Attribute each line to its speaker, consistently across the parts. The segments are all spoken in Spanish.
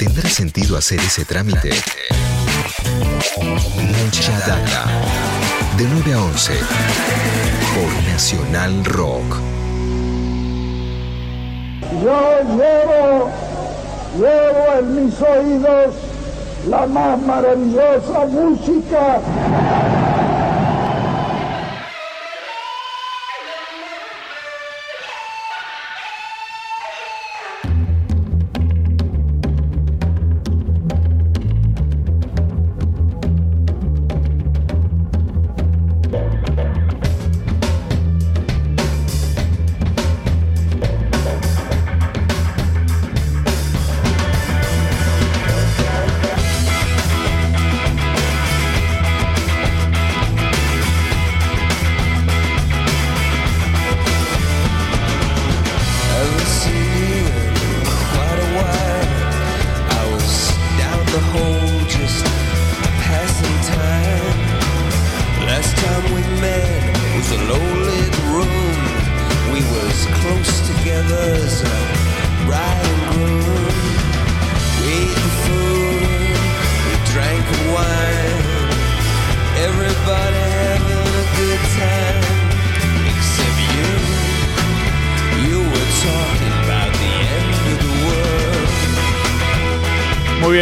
Speaker 1: ¿Tendrá sentido hacer ese trámite? Mucha data. De 9 a 11. Por Nacional Rock.
Speaker 2: Yo llevo, llevo en mis oídos la más maravillosa música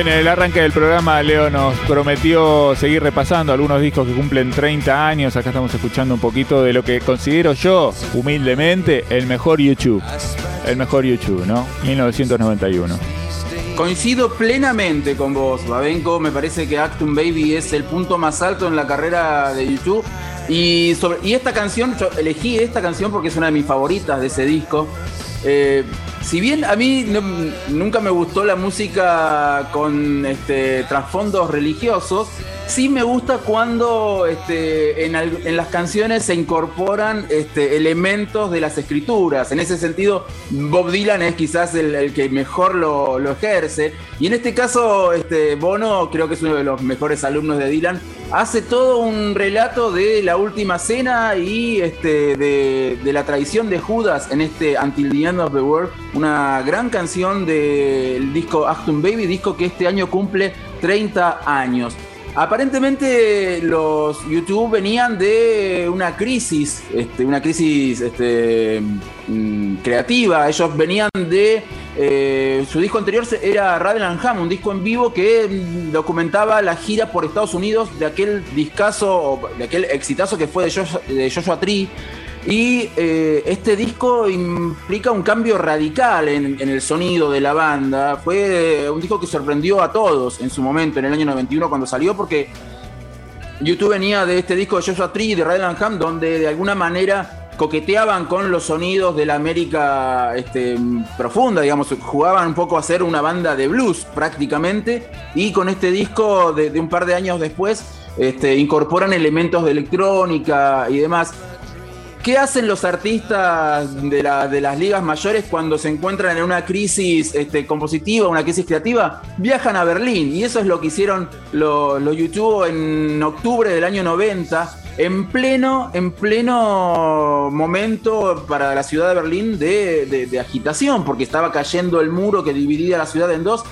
Speaker 3: el arranque del programa, Leo nos prometió seguir repasando algunos discos que cumplen 30 años. Acá estamos escuchando un poquito de lo que considero yo, humildemente, el mejor YouTube. El mejor YouTube, ¿no? 1991.
Speaker 4: Coincido plenamente con vos, Babenco. Me parece que Actum Baby es el punto más alto en la carrera de YouTube. Y, sobre, y esta canción, yo elegí esta canción porque es una de mis favoritas de ese disco. Eh, si bien a mí nunca me gustó la música con este, trasfondos religiosos, sí me gusta cuando este, en, las canciones se incorporan este, elementos de las escrituras. En ese sentido, Bob Dylan es quizás el, que mejor lo, ejerce. Y en este caso, este, Bono creo que es uno de los mejores alumnos de Dylan. Hace todo un relato de la última cena y este, de, la traición de Judas en este Until the End of the World. Una gran canción del disco Acton Baby, disco que este año cumple 30 años. Aparentemente los YouTube venían de una crisis, este, una crisis este, mm, creativa. Ellos venían de eh, su disco anterior era Radland Ham, un disco en vivo que mm, documentaba la gira por Estados Unidos de aquel discazo, de aquel exitazo que fue de Joshua, de Joshua Tree. Y eh, este disco implica un cambio radical en, el sonido de la banda. Fue eh, un disco que sorprendió a todos en su momento, en el año 91 cuando salió, porque YouTube venía de este disco de Joshua Tree de Redland Ham, donde de alguna manera coqueteaban con los sonidos de la América este, profunda, digamos, jugaban un poco a ser una banda de blues prácticamente, y con este disco de, un par de años después este, incorporan elementos de electrónica y demás. ¿Qué hacen los artistas de, las ligas mayores cuando se encuentran en una crisis este, compositiva, una crisis creativa? Viajan a Berlín y eso es lo que hicieron los, YouTube en octubre del año 90, en pleno, en pleno momento para la ciudad de Berlín de, agitación, porque estaba cayendo el muro que dividía la ciudad en dos.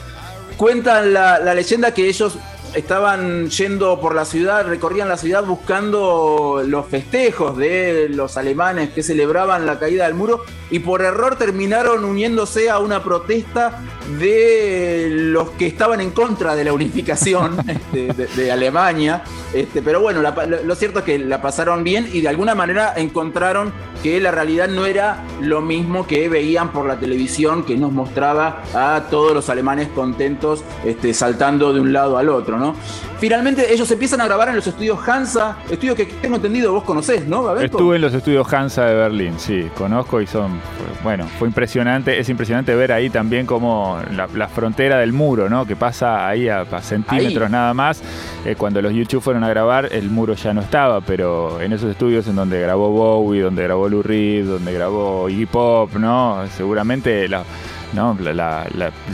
Speaker 4: Cuentan la leyenda que ellos estaban yendo por la ciudad, recorrían la ciudad buscando los festejos de los alemanes que celebraban la caída del muro y por error terminaron uniéndose a una protesta de los que estaban en contra de la unificación este, de, Alemania. Este, pero bueno, lo cierto es que la pasaron bien y de alguna manera encontraron que la realidad no era lo mismo que veían por la televisión que nos mostraba a todos los alemanes contentos este, saltando de un lado al otro, ¿no? Finalmente ellos empiezan a grabar en los estudios Hansa, estudios que tengo entendido vos conocés, ¿no?
Speaker 3: Estuve en los estudios Hansa de Berlín, sí, conozco y son, bueno, fue impresionante, es impresionante ver ahí también como la, frontera del muro, ¿no? Que pasa ahí a, centímetros nada más. Eh, cuando los YouTube fueron a grabar, el muro ya no estaba, pero en esos estudios en donde grabó Bowie, donde grabó Lou Reed, donde grabó Iggy Pop, ¿no? Seguramente la ¿no?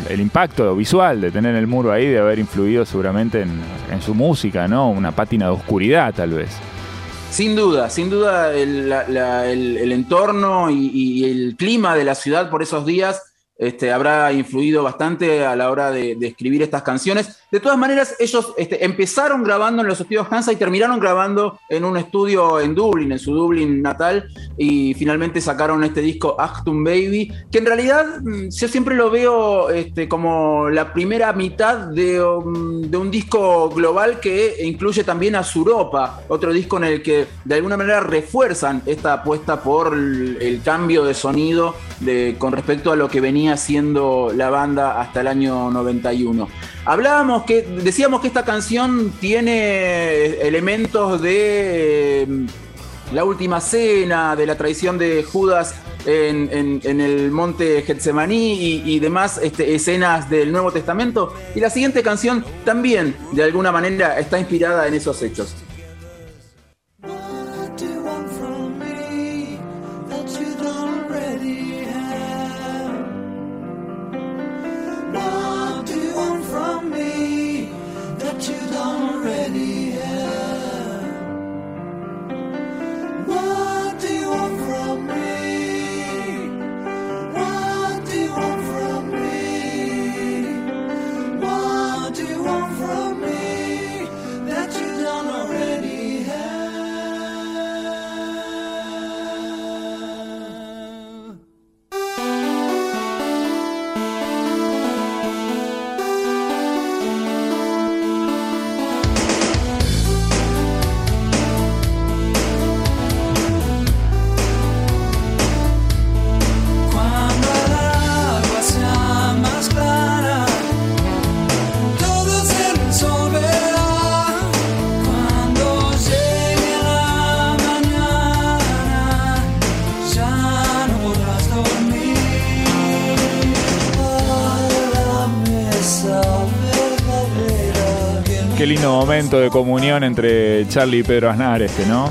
Speaker 3: el impacto visual de tener el muro ahí de haber influido seguramente en, su música, ¿no? Una pátina de oscuridad tal vez.
Speaker 4: Sin duda, sin duda el, entorno y, el clima de la ciudad por esos días este, habrá influido bastante a la hora de, escribir estas canciones. De todas maneras, ellos este, empezaron grabando en los estudios Hansa y terminaron grabando en un estudio en Dublín, en su Dublín natal, y finalmente sacaron este disco Achtung Baby, que en realidad mm, yo siempre lo veo este, como la primera mitad de, um, de un disco global que incluye también a Suropa, otro disco en el que de alguna manera refuerzan esta apuesta por el, cambio de sonido de, con respecto a lo que venía siendo la banda hasta el año 91. Hablábamos que, decíamos que esta canción tiene elementos de eh, la última cena, de la traición de Judas en, el monte Getsemaní y, demás este, escenas del Nuevo Testamento. Y la siguiente canción también, de alguna manera, está inspirada en esos hechos.
Speaker 3: Momento de comunión entre Charlie y Pedro Aznar este, ¿no?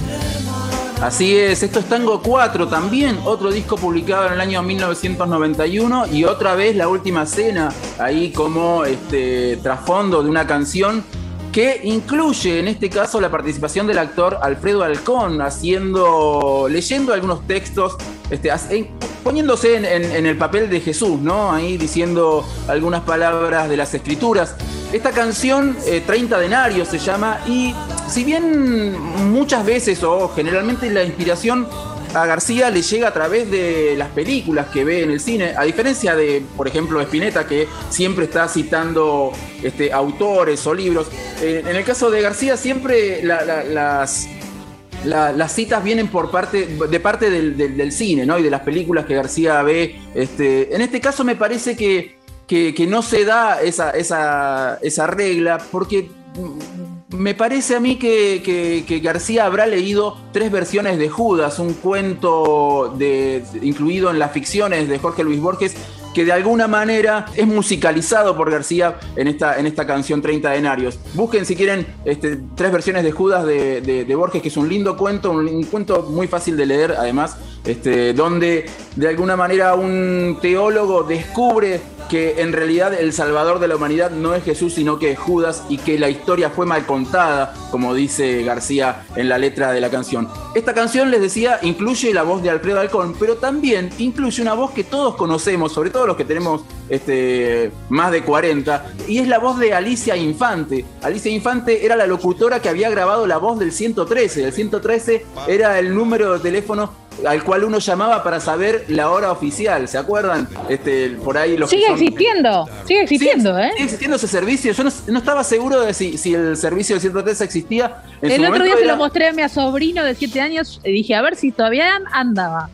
Speaker 4: Así es, esto es Tango 4 también, otro disco publicado en el año 1991 y otra vez la última cena, ahí como este trasfondo de una canción que incluye en este caso la participación del actor Alfredo Alcón, haciendo, leyendo algunos textos, este, poniéndose en, el papel de Jesús, ¿no? Ahí diciendo algunas palabras de las escrituras. Esta canción, 30 eh, denarios se llama, y si bien muchas veces o generalmente la inspiración a García le llega a través de las películas que ve en el cine, a diferencia de, por ejemplo, Spinetta, que siempre está citando este, autores o libros. Eh, en el caso de García, siempre las, citas vienen por parte, de parte del, cine, ¿no? Y de las películas que García ve. Este, en este caso me parece que que, no se da esa, esa, regla, porque me parece a mí que, García habrá leído tres versiones de Judas, un cuento de, incluido en las ficciones de Jorge Luis Borges, que de alguna manera es musicalizado por García en esta, en esta canción 30 denarios. Busquen si quieren este, tres versiones de Judas de, Borges, que es un lindo cuento, un, cuento muy fácil de leer además, este, donde de alguna manera un teólogo descubre que en realidad el salvador de la humanidad no es Jesús, sino que es Judas y que la historia fue mal contada, como dice García en la letra de la canción. Esta canción, les decía, incluye la voz de Alfredo Alcón, pero también incluye una voz que todos conocemos, sobre todo los que tenemos este, más de 40, y es la voz de Alicia Infante. Alicia Infante era la locutora que había grabado la voz del 113. El 113 era el número de teléfono al cual uno llamaba para saber la hora oficial, ¿se acuerdan? Este, por ahí los
Speaker 5: sigue existiendo, sigue existiendo, ¿eh?
Speaker 4: Sigue existiendo ese servicio. Yo no, estaba seguro de si, si, el servicio del 113 existía.
Speaker 5: el otro día se lo mostré a mi sobrino de 7 años y dije, a ver si todavía andaba.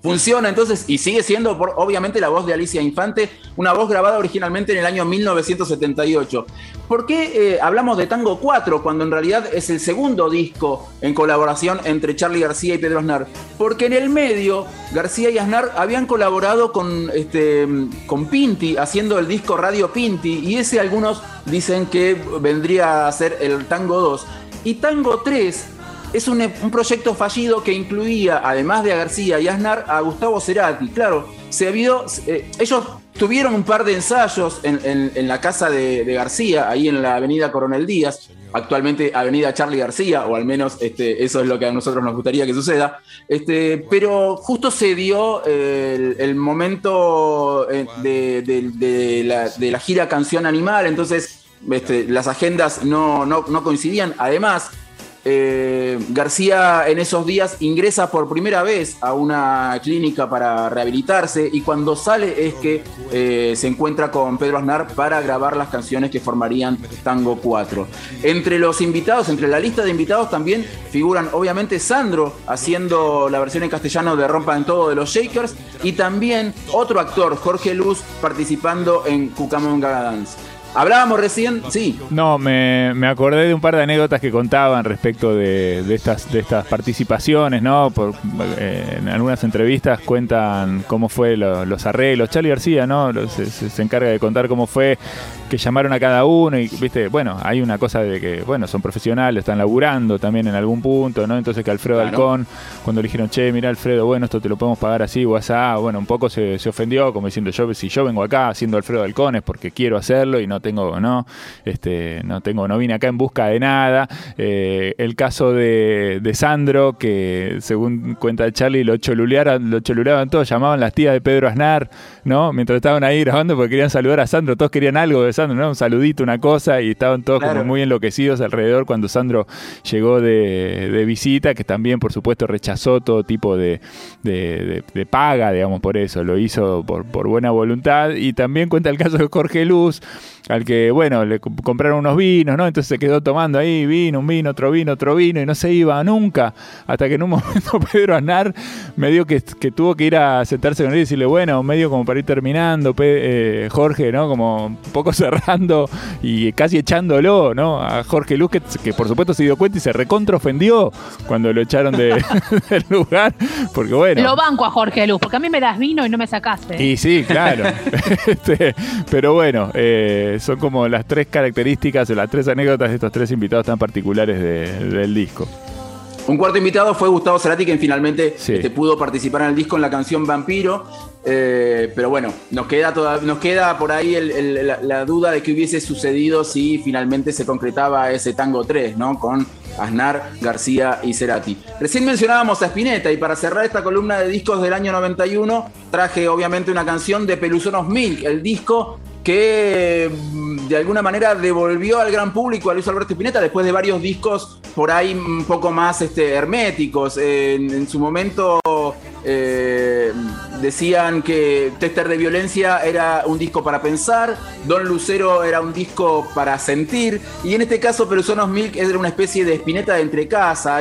Speaker 4: Funciona entonces y sigue siendo obviamente la voz de Alicia Infante, una voz grabada originalmente en el año 1978. ¿Por qué eh, hablamos de Tango 4 cuando en realidad es el segundo disco en colaboración entre Charlie García y Pedro Aznar? Porque en el medio García y Aznar habían colaborado con, este, con Pinti haciendo el disco Radio Pinti y ese algunos dicen que vendría a ser el Tango 2. Y Tango 3 es un, proyecto fallido que incluía, además de a García y Aznar, a Gustavo Cerati. Claro, se habido, eh, ellos tuvieron un par de ensayos en, la casa de, García, ahí en la avenida Coronel Díaz, actualmente avenida Charlie García, o al menos este, eso es lo que a nosotros nos gustaría que suceda. Este, pero justo se dio el, momento eh, de, la, gira Canción Animal, entonces este, las agendas no, no coincidían. Además, eh, García en esos días ingresa por primera vez a una clínica para rehabilitarse y cuando sale es que eh, se encuentra con Pedro Aznar para grabar las canciones que formarían Tango 4. Entre los invitados, entre la lista de invitados también figuran obviamente Sandro haciendo la versión en castellano de Rompa en Todo de los Shakers y también otro actor, Jorge Luz, participando en Cucamonga Dance. Hablábamos recién, sí.
Speaker 3: No, me, acordé de un par de anécdotas que contaban respecto de, estas, de estas participaciones, ¿no? Por, eh, en algunas entrevistas cuentan cómo fue los arreglos. Charlie García, ¿no? Se, encarga de contar cómo fue que llamaron a cada uno y, viste, bueno, hay una cosa de que, bueno, son profesionales, están laburando también en algún punto, ¿no? Entonces que Alfredo Alcón, cuando le dijeron, che, mira Alfredo, bueno, esto te lo podemos pagar así o así, bueno, un poco se, se ofendió, como diciendo, yo si yo vengo acá haciendo Alfredo Alcón es porque quiero hacerlo y no tengo, ¿no? Este, no tengo, no vine acá en busca de nada. Eh, el caso de, Sandro, que según cuenta Charlie, lo choluleaban, lo choluleaban todos, llamaban las tías de Pedro Aznar, ¿no? Mientras estaban ahí grabando porque querían saludar a Sandro, todos querían algo de Sandro, ¿no? Un saludito, una cosa, y estaban todos como muy enloquecidos alrededor cuando Sandro llegó de, visita, que también, por supuesto, rechazó todo tipo de, paga, digamos, por eso, lo hizo por, por buena voluntad. Y también cuenta el caso de Jorge Luz, al que, bueno, le compraron unos vinos, ¿no? Entonces se quedó tomando ahí vino, un vino, otro vino, otro vino, y no se iba nunca, hasta que en un momento Pedro Aznar me dio que, tuvo que ir a sentarse con él y decirle, bueno, medio como para ir terminando, eh, Jorge, ¿no? Como un poco cerrando y casi echándolo, ¿no? A Jorge Luz, que, por supuesto se dio cuenta y se recontraofendió cuando lo echaron de, del lugar, porque bueno.
Speaker 5: Lo banco a Jorge Luz, porque a mí me das vino y no me sacaste.
Speaker 3: Y sí, claro. este, pero bueno, eh, son como las tres características o las tres anécdotas de estos tres invitados tan particulares del disco.
Speaker 4: Un cuarto invitado fue Gustavo Cerati, quien finalmente este, pudo participar en el disco en la canción Vampiro. Eh, pero bueno, nos queda, toda, nos queda por ahí la, duda de qué hubiese sucedido si finalmente se concretaba ese tango 3, ¿no? Con Aznar, García y Cerati. Recién mencionábamos a Spinetta y para cerrar esta columna de discos del año 91 traje obviamente una canción de Pelusonos Milk, el disco que mm, de alguna manera devolvió al gran público a Luis Alberto Spinetta después de varios discos por ahí un poco más este, herméticos. en, su momento eh, decían que Tester de Violencia era un disco para pensar, Don Lucero era un disco para sentir, y en este caso Pelusonos Milk era una especie de espineta de entrecasa.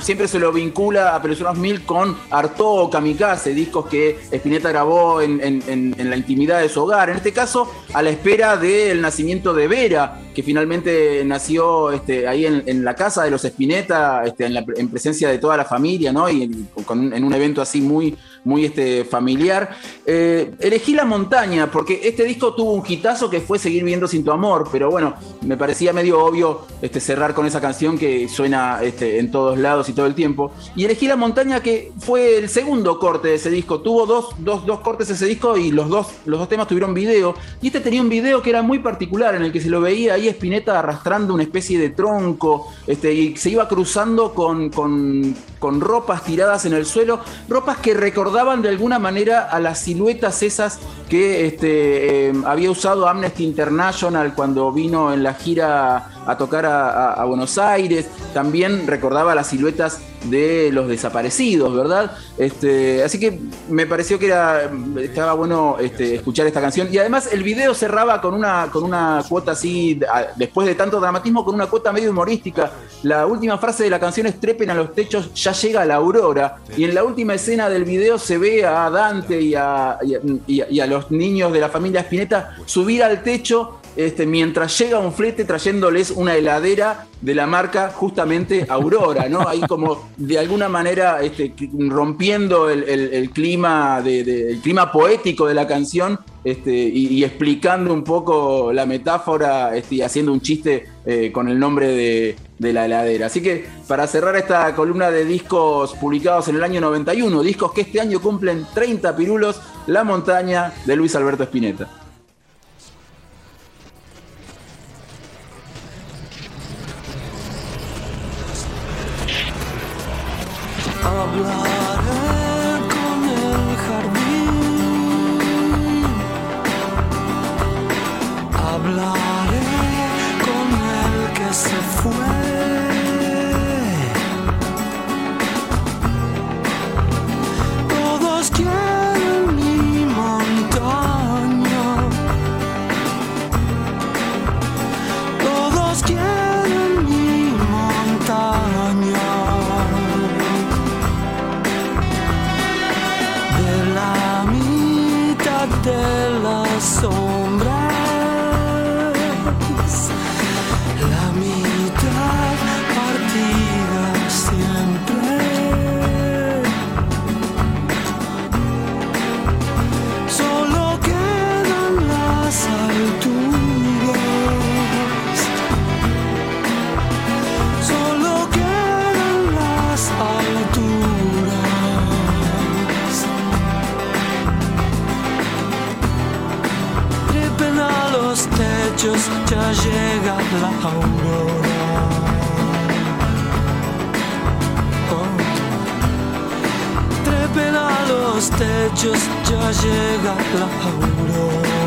Speaker 4: siempre se lo vincula a Pelusonos Milk con Arto o Kamikaze, discos que Spinetta grabó en, la intimidad de su hogar. En este caso, a la espera del nacimiento de Vera, que finalmente nació este, ahí en, la casa de los Spinetta, este, en, presencia de toda la familia, ¿no? Y en un evento así muy muy este, familiar. Eh, elegí La Montaña porque este disco tuvo un hitazo que fue Seguir viendo sin tu amor, pero bueno, me parecía medio obvio este, cerrar con esa canción que suena este, en todos lados y todo el tiempo. Y elegí La Montaña que fue el segundo corte de ese disco. Tuvo dos, dos, dos cortes ese disco y los dos, los dos temas tuvieron video. Y este tenía un video que era muy particular en el que se lo veía ahí Spinetta arrastrando una especie de tronco este, y se iba cruzando con, con, con ropas tiradas en el suelo, ropas que recordaban daban de alguna manera a las siluetas esas que este, eh, había usado Amnesty International cuando vino en la gira a tocar a, Buenos Aires. También recordaba las siluetas de los desaparecidos, ¿verdad? Este, así que me pareció que era, estaba bueno este, escuchar esta canción. Y además el video cerraba con una, con una cuota así, después de tanto dramatismo, con una cuota medio humorística. La última frase de la canción es trepen a los techos, ya llega la aurora. Y en la última escena del video se ve a Dante y a, y a los niños de la familia Spinetta subir al techo este, mientras llega un flete trayéndoles una heladera de la marca justamente Aurora, ¿no? Ahí como de alguna manera este, rompiendo el, clima, de, clima poético de la canción este, y, explicando un poco la metáfora este, y haciendo un chiste eh, con el nombre de, de, la heladera. Así que para cerrar esta columna de discos publicados en el año 91, discos que este año cumplen 30 pirulos, La montaña de Luis Alberto Spinetta.
Speaker 1: ya llega la aurora. Oh. Trepen a los techos, ya llega la aurora.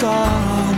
Speaker 1: 大。